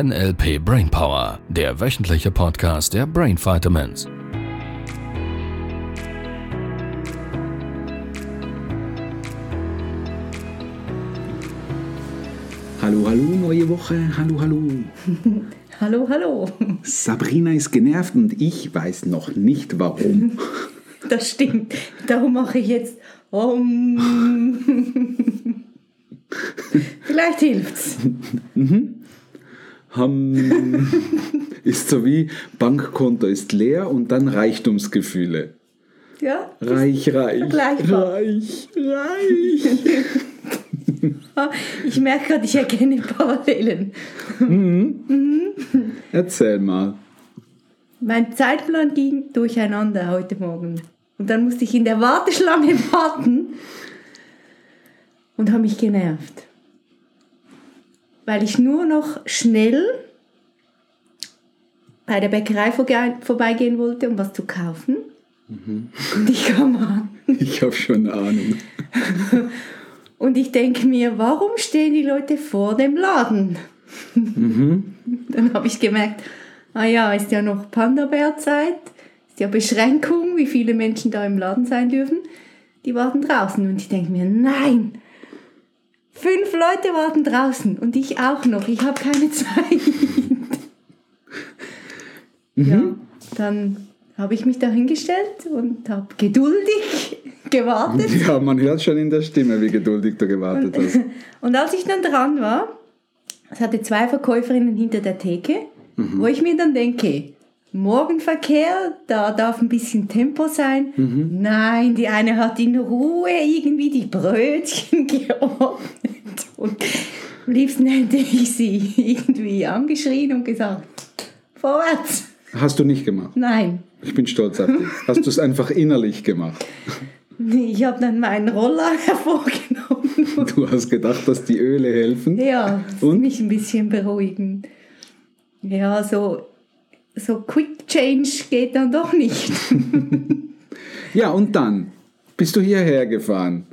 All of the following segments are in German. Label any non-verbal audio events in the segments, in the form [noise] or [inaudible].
NLP Brainpower, der wöchentliche Podcast der Brain Vitamins. Hallo, hallo, neue Woche. Hallo, hallo. [laughs] Hallo, hallo. Sabrina ist genervt und ich weiß noch nicht warum. [laughs] Das stimmt. Darum mache ich jetzt um. [laughs] Vielleicht hilft's. Ham [laughs] ist so wie Bankkonto ist leer und dann Reichtumsgefühle. Ja? Reich, reich, reich, [laughs] reich. Ich merke gerade, ich erkenne Parallelen. Erzähl mal. Mein Zeitplan ging durcheinander heute Morgen. Und dann musste ich in der Warteschlange [laughs] warten und habe mich genervt. Weil ich nur noch schnell bei der Bäckerei vorbeigehen wollte, um was zu kaufen. Und ich kam an. [laughs] Ich habe schon eine Ahnung. [laughs] Und ich denke mir, warum stehen die Leute vor dem Laden? [laughs] Dann habe ich gemerkt, ah ja, ist ja noch Panda-Bär-Zeit, ist ja Beschränkung, wie viele Menschen da im Laden sein dürfen. Die warten draußen. Und ich denke mir, nein, fünf Leute warten draußen und ich auch noch. Ich habe keine [laughs] Zeit. Ja, dann habe ich mich da hingestellt und habe geduldig [laughs] gewartet. Ja, man hört schon in der Stimme, wie geduldig du gewartet hast. [laughs] Und als ich dann dran war, es hatte zwei Verkäuferinnen hinter der Theke, wo ich mir dann denke, Morgenverkehr, da darf ein bisschen Tempo sein. Nein, die eine hat in Ruhe irgendwie die Brötchen [laughs] geordnet. Und am liebsten hätte ich sie irgendwie angeschrien und gesagt, vorwärts. Hast du nicht gemacht. Nein. Ich bin stolz auf dich. Hast du es einfach innerlich gemacht. Ich habe dann meinen Roller [laughs] hervorgenommen. Du hast gedacht, dass die Öle helfen. Ja, Und? mich ein bisschen beruhigen. Ja, so, so Quick Change geht dann doch nicht. [laughs] Ja, und dann bist du hierher gefahren.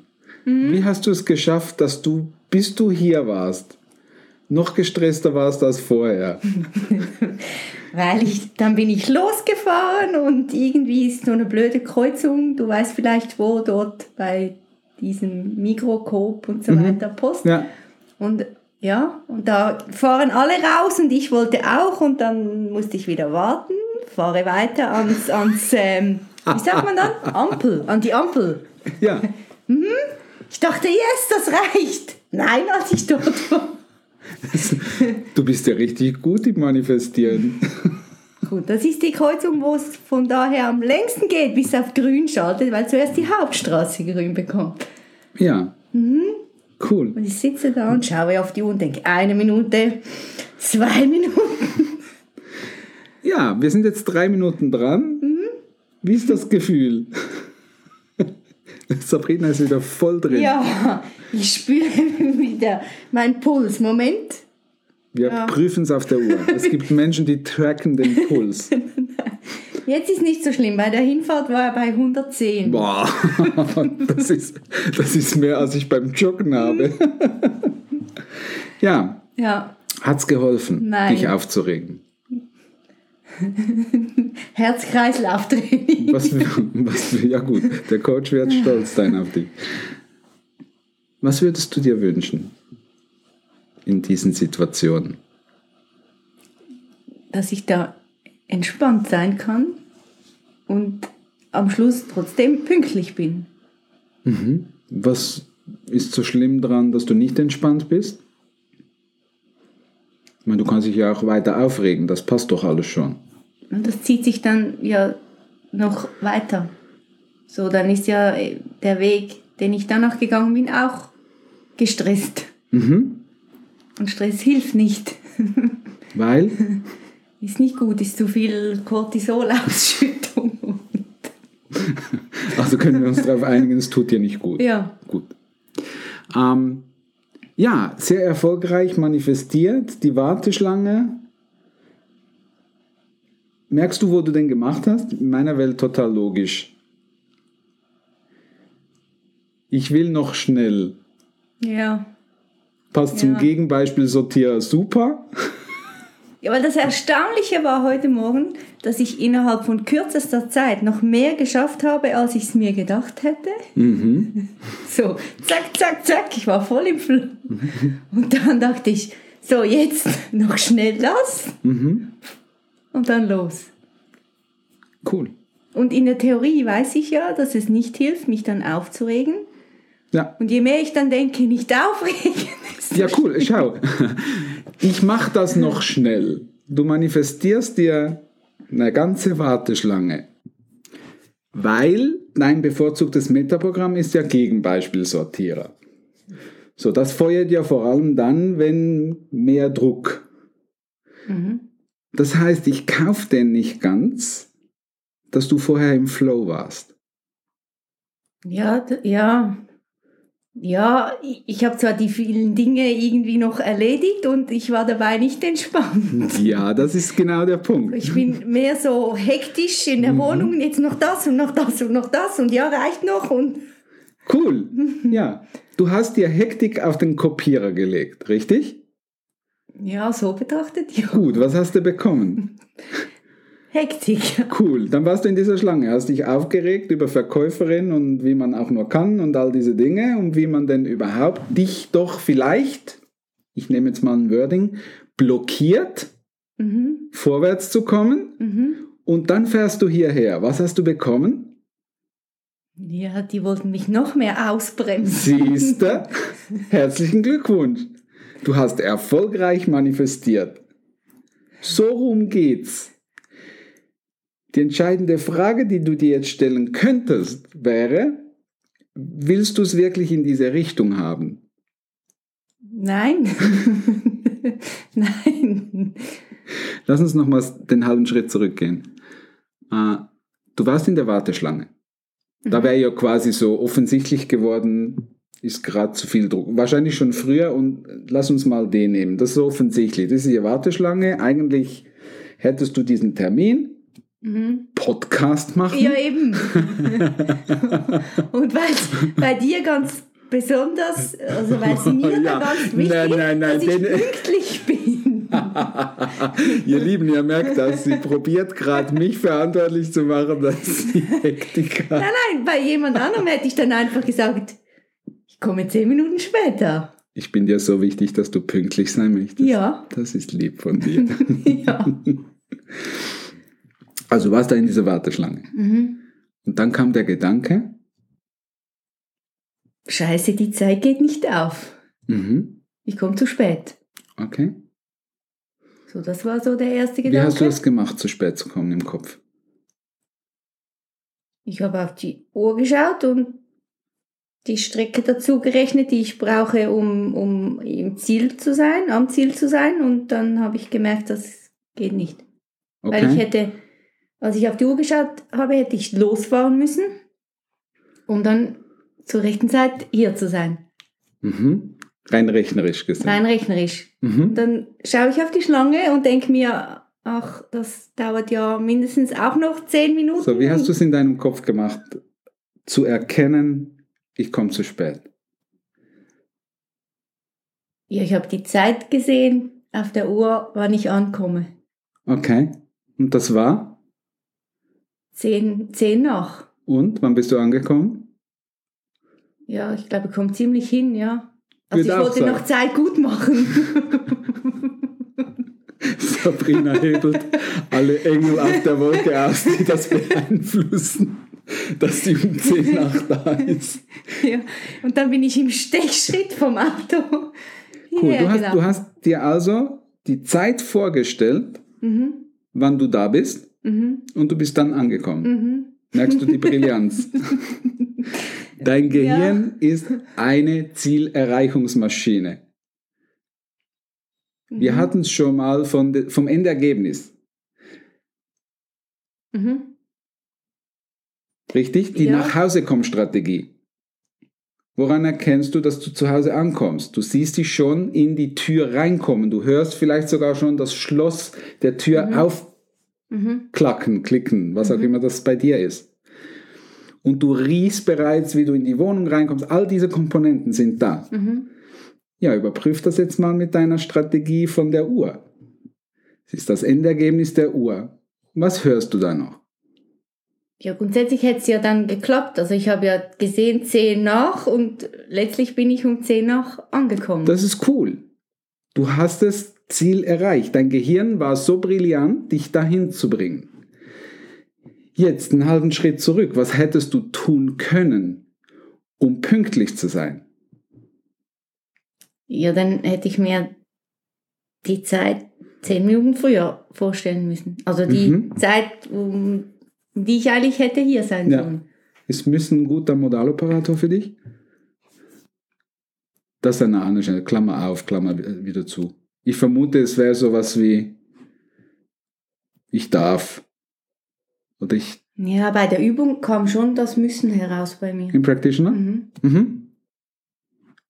Wie hast du es geschafft, dass du, bis du hier warst, noch gestresster warst als vorher? [laughs] Weil ich, dann bin ich losgefahren und irgendwie ist so eine blöde Kreuzung. Du weißt vielleicht wo, dort bei diesem Mikrocoop und so weiter, Post. Ja, Und ja, und da fahren alle raus und ich wollte auch und dann musste ich wieder warten, fahre weiter ans, ans ähm, wie sagt man dann? [laughs] Ampel, an die Ampel. ja. [laughs] Ich dachte, yes, das reicht. Nein, als ich dort war. Du bist ja richtig gut im Manifestieren. [laughs] Gut, das ist die Kreuzung, wo es von daher am längsten geht, bis auf grün schaltet, weil zuerst die Hauptstraße grün bekommt. Ja. Cool. Und ich sitze da und schaue auf die Uhr und denke, eine Minute, zwei Minuten. [laughs] Ja, wir sind jetzt drei Minuten dran. Wie ist das Gefühl? [laughs] Sabrina ist wieder voll drin. Ja, ich spüre [laughs] wieder meinen Puls. Moment. Wir prüfen es auf der Uhr. Es gibt Menschen, die tracken den Puls. Jetzt ist nicht so schlimm. Bei der Hinfahrt war er bei 110. Boah, [laughs] das ist, das ist mehr, als ich beim Joggen habe. Ja, Ja, hat's geholfen, Nein. dich aufzuregen? [laughs] Herz-Kreislauf-Training. Was, was, ja gut, der Coach wird stolz sein auf dich. Was würdest du dir wünschen in diesen Situationen? Dass ich da entspannt sein kann und am Schluss trotzdem pünktlich bin. Was ist so schlimm dran, dass du nicht entspannt bist? Ich meine, du kannst dich ja auch weiter aufregen, das passt doch alles schon. Und das zieht sich dann ja noch weiter. So, dann ist ja äh, der Weg, den ich danach gegangen bin, auch gestresst. Und Stress hilft nicht. Weil, [laughs] Ist nicht gut, ist zu viel Cortisolausschüttung. [laughs] also können wir uns darauf einigen, es tut dir nicht gut. Ja, Gut. Ähm, ja, sehr erfolgreich manifestiert, die Warteschlange. Merkst du, wo du den gemacht hast? In meiner Welt total logisch. Ich will noch schnell. ja. Passt zum Ja. Gegenbeispiel Sortier super. Ja, weil das Erstaunliche war heute Morgen, dass ich innerhalb von kürzester Zeit noch mehr geschafft habe, als ich es mir gedacht hätte. Mhm. [laughs] So, zack, zack, zack, ich war voll im Flow. Und dann dachte ich, so, jetzt [laughs] noch schnell das Mhm. und dann los. Cool. Und in der Theorie weiß ich ja, dass es nicht hilft, mich dann aufzuregen. Ja. Und je mehr ich dann denke, nicht aufregen, [laughs] desto Ja, cool. Schau. Ich mache das noch schnell. Du manifestierst dir eine ganze Warteschlange. Weil dein bevorzugtes Metaprogramm ist ja Gegenbeispielsortierer. So, das feuert ja vor allem dann, wenn mehr Druck. Das heißt, ich kaufe den nicht ganz, dass du vorher im Flow warst. Ja, ja. Ja, ich- habe zwar die vielen Dinge irgendwie noch erledigt und ich war dabei nicht entspannt. [laughs] Ja, das ist genau der Punkt. Ich bin mehr so hektisch in der Wohnung und jetzt noch das und noch das und noch das und ja, reicht noch und Cool. Ja. Du hast dir Hektik auf den Kopierer gelegt, richtig? ja, so betrachtet, ja. Gut, was hast du bekommen? [laughs] Hektik. Cool, dann warst du in dieser Schlange, hast dich aufgeregt über Verkäuferin und wie man auch nur kann und all diese Dinge und wie man denn überhaupt dich doch vielleicht, ich nehme jetzt mal ein Wording, blockiert, Mhm, vorwärts zu kommen mhm. und dann fährst du hierher. Was hast du bekommen? Ja, die wollten mich noch mehr ausbremsen. Siehste, [laughs] herzlichen Glückwunsch. Du hast erfolgreich manifestiert. So rum geht's. Die entscheidende Frage, die du dir jetzt stellen könntest, wäre, willst du es wirklich in diese Richtung haben? Nein. [laughs] Nein. Lass uns nochmals den halben Schritt zurückgehen. Äh, Du warst in der Warteschlange. Da wäre ja quasi so offensichtlich geworden, ist gerade zu viel Druck. Wahrscheinlich schon früher und lass uns mal den nehmen. Das ist offensichtlich. Das ist die Warteschlange. Eigentlich hättest du diesen Termin, Mhm. Podcast machen. Ja, eben. [laughs] Und weil es bei dir ganz besonders, also weil es mir Ja. da ganz wichtig Nein, nein, nein, dass ich pünktlich bin. [laughs] ihr Lieben, ihr merkt das. Sie probiert gerade mich verantwortlich zu machen, dass sie [laughs] Hektik hat. Nein, nein, bei jemand anderem hätte ich dann einfach gesagt, ich komme zehn Minuten später. Ich bin dir so wichtig, dass du pünktlich sein möchtest. Ja. Das ist lieb von dir. Ja. Also warst da in dieser Warteschlange. Mhm. Und dann kam der Gedanke, Scheiße, die Zeit geht nicht auf. mhm, Ich komme zu spät. okay. So, das war so der erste Wie Gedanke. hast du das gemacht, zu spät zu kommen im Kopf? Ich habe auf die Uhr geschaut und die Strecke dazu gerechnet, die ich brauche, um, um im Ziel zu sein, am Ziel zu sein. Und dann habe ich gemerkt, das geht nicht. Weil ich Okay. hätte, als ich auf die Uhr geschaut habe, hätte ich losfahren müssen, um dann zur rechten Zeit hier zu sein. Mhm. Rein rechnerisch gesehen. Rein rechnerisch. Mhm. Dann schaue ich auf die Schlange und denke mir, ach, das dauert ja mindestens auch noch zehn Minuten. So, wie hast du es in deinem Kopf gemacht, zu erkennen, ich komme zu spät? Ja, ich habe die Zeit gesehen auf der Uhr, wann ich ankomme. Okay. Und das war? Zehn, zehn nach. Und wann bist du angekommen? Ja, ich glaube, ich komme ziemlich hin, ja. Also Würde ich wollte sagen. noch Zeit gut machen. [laughs] Sabrina hebelt alle Engel auf der Wolke aus, die das [laughs] beeinflussen, dass sie um 10 nach da ist. ja. Und dann bin ich im Stechschritt vom Auto Cool. Du hast, du gelaufen. hast dir also die Zeit vorgestellt, Mhm, wann du da bist, mhm, und du bist dann angekommen. mhm. Merkst du die Brillanz? [laughs] Dein Gehirn ist eine Zielerreichungsmaschine. Wir mhm, hatten es schon mal von vom Endergebnis. Mhm. Richtig? Die Ja. Nachhausekomm-Strategie. Woran erkennst du, dass du zu Hause ankommst? Du siehst dich schon in die Tür reinkommen. Du hörst vielleicht sogar schon das Schloss der Tür Mhm. Aufklacken, klicken, was auch immer das bei dir ist. Und du riechst bereits, wie du in die Wohnung reinkommst. All diese Komponenten sind da. Mhm. Ja, überprüf das jetzt mal mit deiner Strategie von der Uhr. Es ist das Endergebnis der Uhr. Was hörst du da noch? Ja, grundsätzlich hätte es ja dann geklappt. Also ich habe ja gesehen 10 nach und letztlich bin ich um 10 nach angekommen. Das ist cool. Du hast das Ziel erreicht. Dein Gehirn war so brillant, dich dahin zu bringen. Jetzt einen halben Schritt zurück. Was hättest du tun können, um pünktlich zu sein? Ja, dann hätte ich mir die Zeit zehn Minuten früher vorstellen müssen. Also die Mhm. Zeit, um die ich eigentlich hätte hier sein Ja. sollen. Ist Müssen ein guter Modaloperator für dich? Das ist eine andere. Klammer auf, Klammer wieder zu. Ich vermute, es wäre sowas wie ich darf. Oder ich Ja, bei der Übung kam schon das Müssen heraus bei mir. im Practitioner. Mhm. Mhm.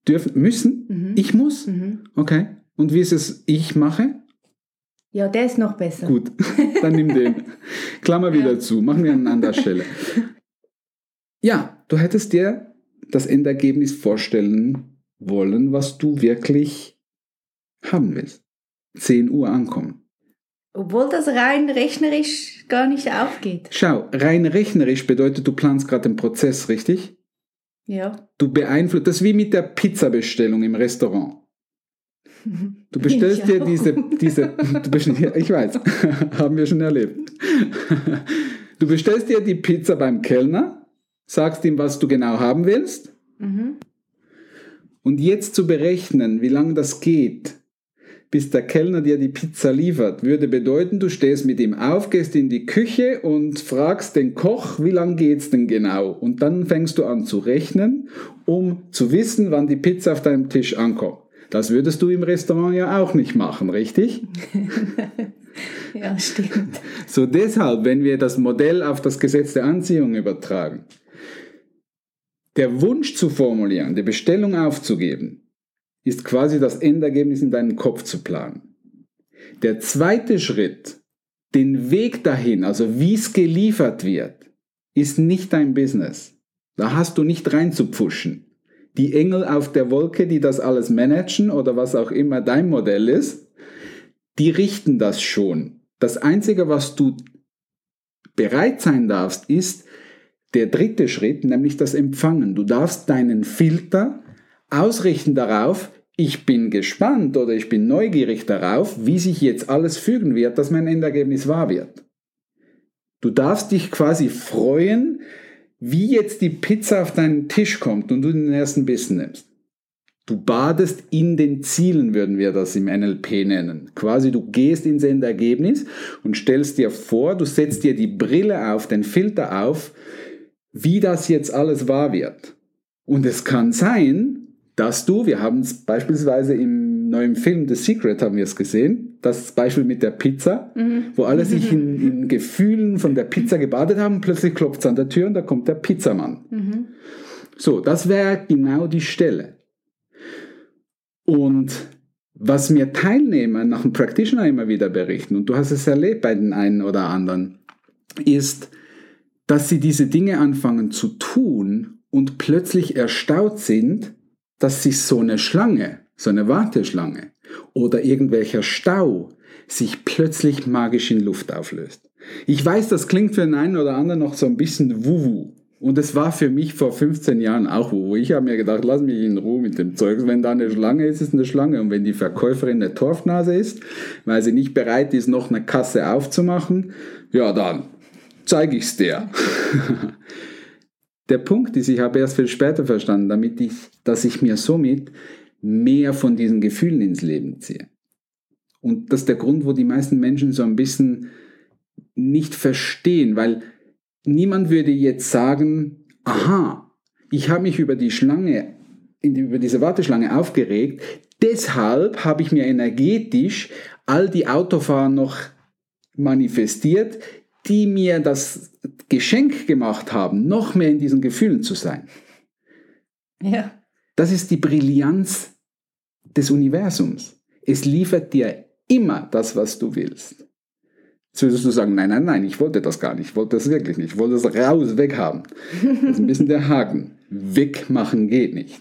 Dürfen, müssen? Mhm. Ich muss? Mhm. Okay. Und wie ist es, ich mache? Ja, der ist noch besser. Gut, [laughs] dann nimm den. Klammer wieder zu. Machen wir an anderer Stelle. Ja, du hättest dir das Endergebnis vorstellen wollen, was du wirklich haben willst. 10 Uhr ankommen. Obwohl das rein rechnerisch gar nicht aufgeht. Schau, rein rechnerisch bedeutet, du planst gerade den Prozess, richtig? Ja. Du beeinflusst, das ist wie mit der Pizzabestellung im Restaurant. [laughs] Du bestellst Ich dir auch. diese, diese bestellst, ich weiß, [laughs] haben wir schon erlebt. [laughs] Du bestellst dir die Pizza beim Kellner, sagst ihm, was du genau haben willst Mhm. und jetzt zu berechnen, wie lange das geht, bis der Kellner dir die Pizza liefert, würde bedeuten, du stehst mit ihm auf, gehst in die Küche und fragst den Koch, wie lange geht's denn genau? Und dann fängst du an zu rechnen, um zu wissen, wann die Pizza auf deinem Tisch ankommt. Das würdest du im Restaurant ja auch nicht machen, richtig? [laughs] Ja, stimmt. So deshalb, wenn wir das Modell auf das Gesetz der Anziehung übertragen, der Wunsch zu formulieren, die Bestellung aufzugeben, ist quasi das Endergebnis in deinem Kopf zu planen. Der zweite Schritt, den Weg dahin, also wie es geliefert wird, ist nicht dein Business. Da hast du nicht reinzupfuschen. Die Engel auf der Wolke, die das alles managen oder was auch immer dein Modell ist, die richten das schon. Das Einzige, was du bereit sein darfst, ist der dritte Schritt, nämlich das Empfangen. Du darfst deinen Filter ausrichten darauf, ich bin gespannt oder ich bin neugierig darauf, wie sich jetzt alles fügen wird, dass mein Endergebnis wahr wird. Du darfst dich quasi freuen, wie jetzt die Pizza auf deinen Tisch kommt und du den ersten Bissen nimmst. Du badest in den Zielen, würden wir das im NLP nennen. Quasi du gehst ins Endergebnis und stellst dir vor, du setzt dir die Brille auf, den Filter auf, wie das jetzt alles wahr wird. Und es kann sein, dass du, wir haben es beispielsweise im neuen Film The Secret haben wir es gesehen, das Beispiel mit der Pizza, wo alle sich in, in Gefühlen von der Pizza gebadet haben, plötzlich klopft es an der Tür und da kommt der Pizzamann. Mhm. So, das wäre genau die Stelle. Und was mir Teilnehmer nach dem Practitioner immer wieder berichten, und du hast es erlebt bei den einen oder anderen, ist, dass sie diese Dinge anfangen zu tun und plötzlich erstaunt sind, dass sich so eine Schlange, so eine Warteschlange oder irgendwelcher Stau sich plötzlich magisch in Luft auflöst. Ich weiß, das klingt für den einen oder anderen noch so ein bisschen wuhu. Und es war für mich vor 15 Jahren auch wuhu. Ich habe mir gedacht, lass mich in Ruhe mit dem Zeugs. Wenn da eine Schlange ist, ist eine Schlange. Und wenn die Verkäuferin eine Torfnase ist, weil sie nicht bereit ist, noch eine Kasse aufzumachen, ja dann zeige ich's dir. [laughs] Der Punkt ist, ich habe erst viel später verstanden, damit ich, dass ich mir somit mehr von diesen Gefühlen ins Leben ziehe. Und das ist der Grund, wo die meisten Menschen so ein bisschen nicht verstehen, weil niemand würde jetzt sagen, aha, ich habe mich über die Schlange, über diese Warteschlange aufgeregt, deshalb habe ich mir energetisch all die Autofahrer noch manifestiert, die mir das Geschenk gemacht haben, noch mehr in diesen Gefühlen zu sein. Ja. Das ist die Brillanz des Universums. Es liefert dir immer das, was du willst. Jetzt würdest du sagen, nein, nein, nein, ich wollte das gar nicht, ich wollte das wirklich nicht, ich wollte das raus, weghaben. Das ist ein bisschen der Haken. Wegmachen geht nicht.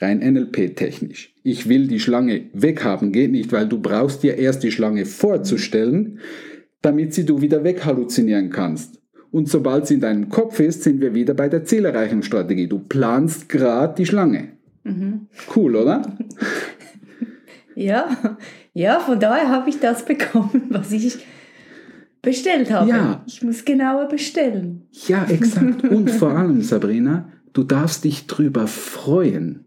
rein NLP-technisch. Ich will die Schlange weghaben, geht nicht, weil du brauchst dir erst die Schlange vorzustellen, damit sie du wieder weghalluzinieren kannst. Und sobald sie in deinem Kopf ist, sind wir wieder bei der Zielerreichungsstrategie. Du planst gerade die Schlange. Mhm. Cool, oder? [laughs] ja, ja, von daher habe ich das bekommen, [laughs] was ich bestellt habe. Ja. Ich muss genauer bestellen. Ja, exakt. [laughs] Und vor allem, Sabrina, du darfst dich drüber freuen,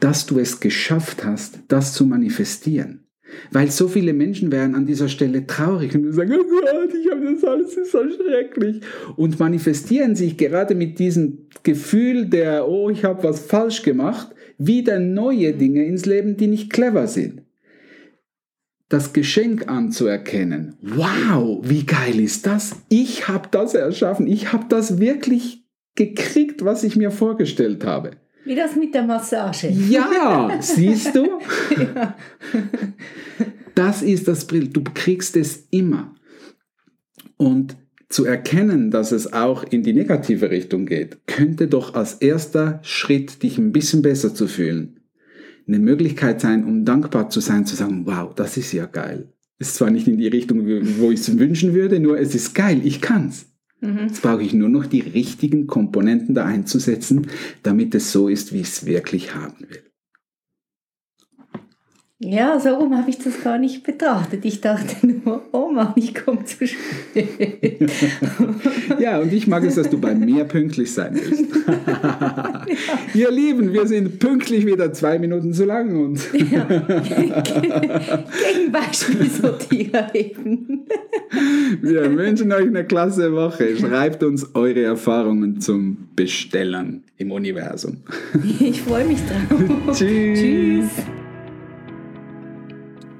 dass du es geschafft hast, das zu manifestieren. Weil so viele Menschen wären an dieser Stelle traurig und sagen, oh Gott, ich habe das alles, ist so schrecklich. Und manifestieren sich gerade mit diesem Gefühl der, oh, ich habe was falsch gemacht, wieder neue Dinge ins Leben, die nicht clever sind. Das Geschenk anzuerkennen. Wow, wie geil ist das? Ich habe das erschaffen. Ich habe das wirklich gekriegt, was ich mir vorgestellt habe. Wie das mit der Massage. Ja, [laughs] siehst du? ja. Das ist das Brill. Du kriegst es immer. Und zu erkennen, dass es auch in die negative Richtung geht, könnte doch als erster Schritt, dich ein bisschen besser zu fühlen, eine Möglichkeit sein, um dankbar zu sein, zu sagen, wow, das ist ja geil. Ist zwar nicht in die Richtung, wo ich es wünschen würde, nur es ist geil, ich kann's. Mhm. Jetzt brauche ich nur noch die richtigen Komponenten da einzusetzen, damit es so ist, wie ich es wirklich haben will. Ja, so rum habe ich das gar nicht betrachtet. Ich dachte nur, oh Mann, ich komme zu spät. [laughs] ja, und ich mag es, dass du bei mir pünktlich sein willst. [laughs] ja. Ihr Lieben, wir sind pünktlich wieder zwei Minuten zu lang und. ja. [laughs] Gegen Beispielsortierer eben. wir wünschen euch eine klasse Woche. Schreibt uns eure Erfahrungen zum Bestellen im Universum. ich freue mich drauf. Tschüss. Tschüss.